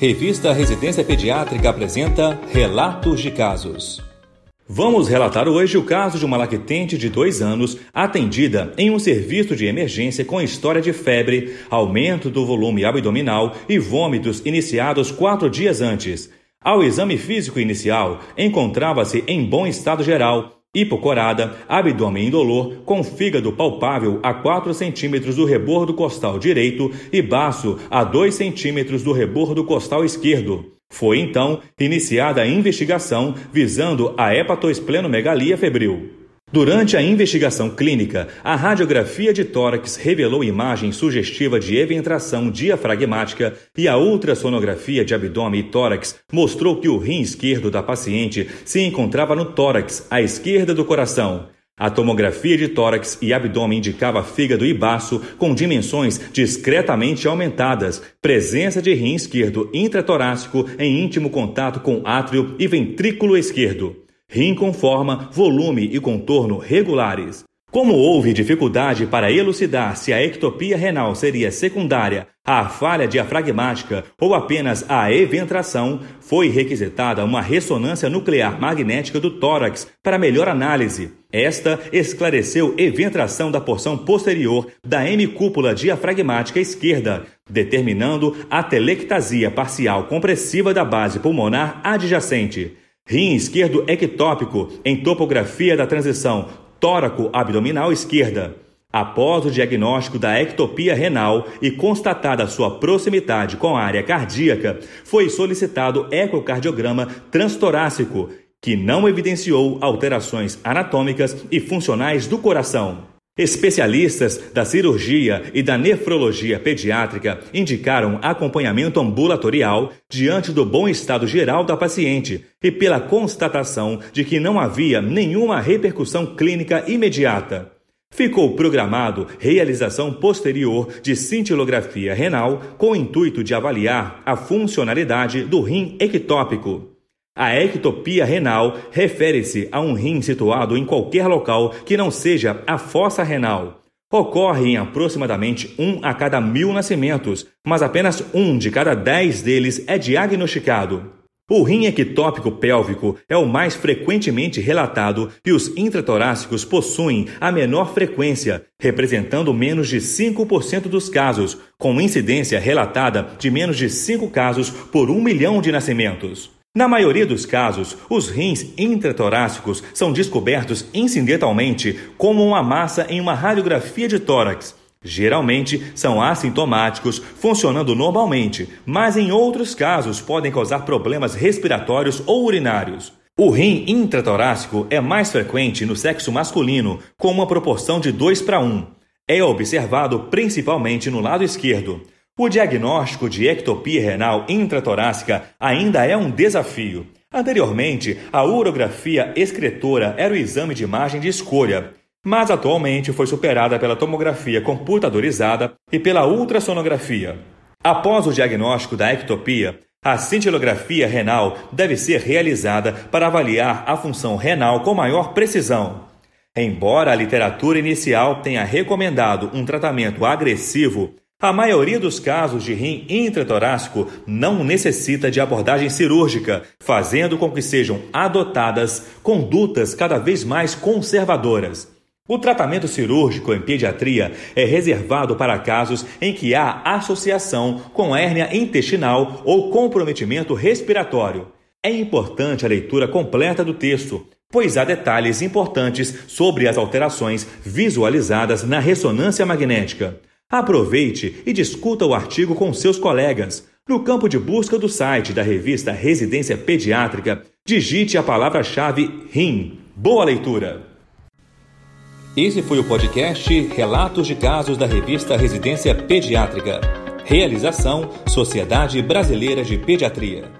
Revista Residência Pediátrica apresenta Relatos de Casos. Vamos relatar hoje o caso de uma lactente de dois anos atendida em um serviço de emergência com história de febre, aumento do volume abdominal e vômitos iniciados quatro dias antes. Ao exame físico inicial, encontrava-se em bom estado geral Hipocorada, abdômen indolor, com fígado palpável a 4 centímetros do rebordo costal direito e baço a 2 centímetros do rebordo costal esquerdo. Foi então iniciada a investigação visando a hepatoesplenomegalia febril. Durante a investigação clínica, a radiografia de tórax revelou imagem sugestiva de eventração diafragmática e a ultrassonografia de abdômen e tórax mostrou que o rim esquerdo da paciente se encontrava no tórax, à esquerda do coração. A tomografia de tórax e abdômen indicava fígado e baço com dimensões discretamente aumentadas, presença de rim esquerdo intratorácico em íntimo contato com átrio e ventrículo esquerdo rim com forma, volume e contorno regulares. Como houve dificuldade para elucidar se a ectopia renal seria secundária à falha diafragmática ou apenas à eventração, foi requisitada uma ressonância nuclear magnética do tórax para melhor análise. Esta esclareceu eventração da porção posterior da hemicúpula diafragmática esquerda, determinando a telectasia parcial compressiva da base pulmonar adjacente. Rim esquerdo ectópico em topografia da transição tóraco-abdominal esquerda. Após o diagnóstico da ectopia renal e constatada sua proximidade com a área cardíaca, foi solicitado ecocardiograma transtorácico, que não evidenciou alterações anatômicas e funcionais do coração. Especialistas da cirurgia e da nefrologia pediátrica indicaram acompanhamento ambulatorial diante do bom estado geral da paciente e pela constatação de que não havia nenhuma repercussão clínica imediata. Ficou programado realização posterior de cintilografia renal com o intuito de avaliar a funcionalidade do rim ectópico. A ectopia renal refere-se a um rim situado em qualquer local que não seja a fossa renal. Ocorre em aproximadamente um a cada mil nascimentos, mas apenas um de cada dez deles é diagnosticado. O rim ectópico pélvico é o mais frequentemente relatado e os intratorácicos possuem a menor frequência, representando menos de 5% dos casos, com incidência relatada de menos de 5 casos por um milhão de nascimentos. Na maioria dos casos, os rins intratorácicos são descobertos incidentalmente como uma massa em uma radiografia de tórax. Geralmente são assintomáticos, funcionando normalmente, mas em outros casos podem causar problemas respiratórios ou urinários. O rim intratorácico é mais frequente no sexo masculino, com uma proporção de 2 para 1. É observado principalmente no lado esquerdo. O diagnóstico de ectopia renal intratorácica ainda é um desafio. Anteriormente, a urografia excretora era o exame de imagem de escolha, mas atualmente foi superada pela tomografia computadorizada e pela ultrassonografia. Após o diagnóstico da ectopia, a cintilografia renal deve ser realizada para avaliar a função renal com maior precisão. Embora a literatura inicial tenha recomendado um tratamento agressivo, a maioria dos casos de rim intratorácico não necessita de abordagem cirúrgica, fazendo com que sejam adotadas condutas cada vez mais conservadoras. O tratamento cirúrgico em pediatria é reservado para casos em que há associação com hérnia intestinal ou comprometimento respiratório. É importante a leitura completa do texto, pois há detalhes importantes sobre as alterações visualizadas na ressonância magnética. Aproveite e discuta o artigo com seus colegas. No campo de busca do site da revista Residência Pediátrica, digite a palavra-chave RIM. Boa leitura! Esse foi o podcast Relatos de Casos da revista Residência Pediátrica. Realização Sociedade Brasileira de Pediatria.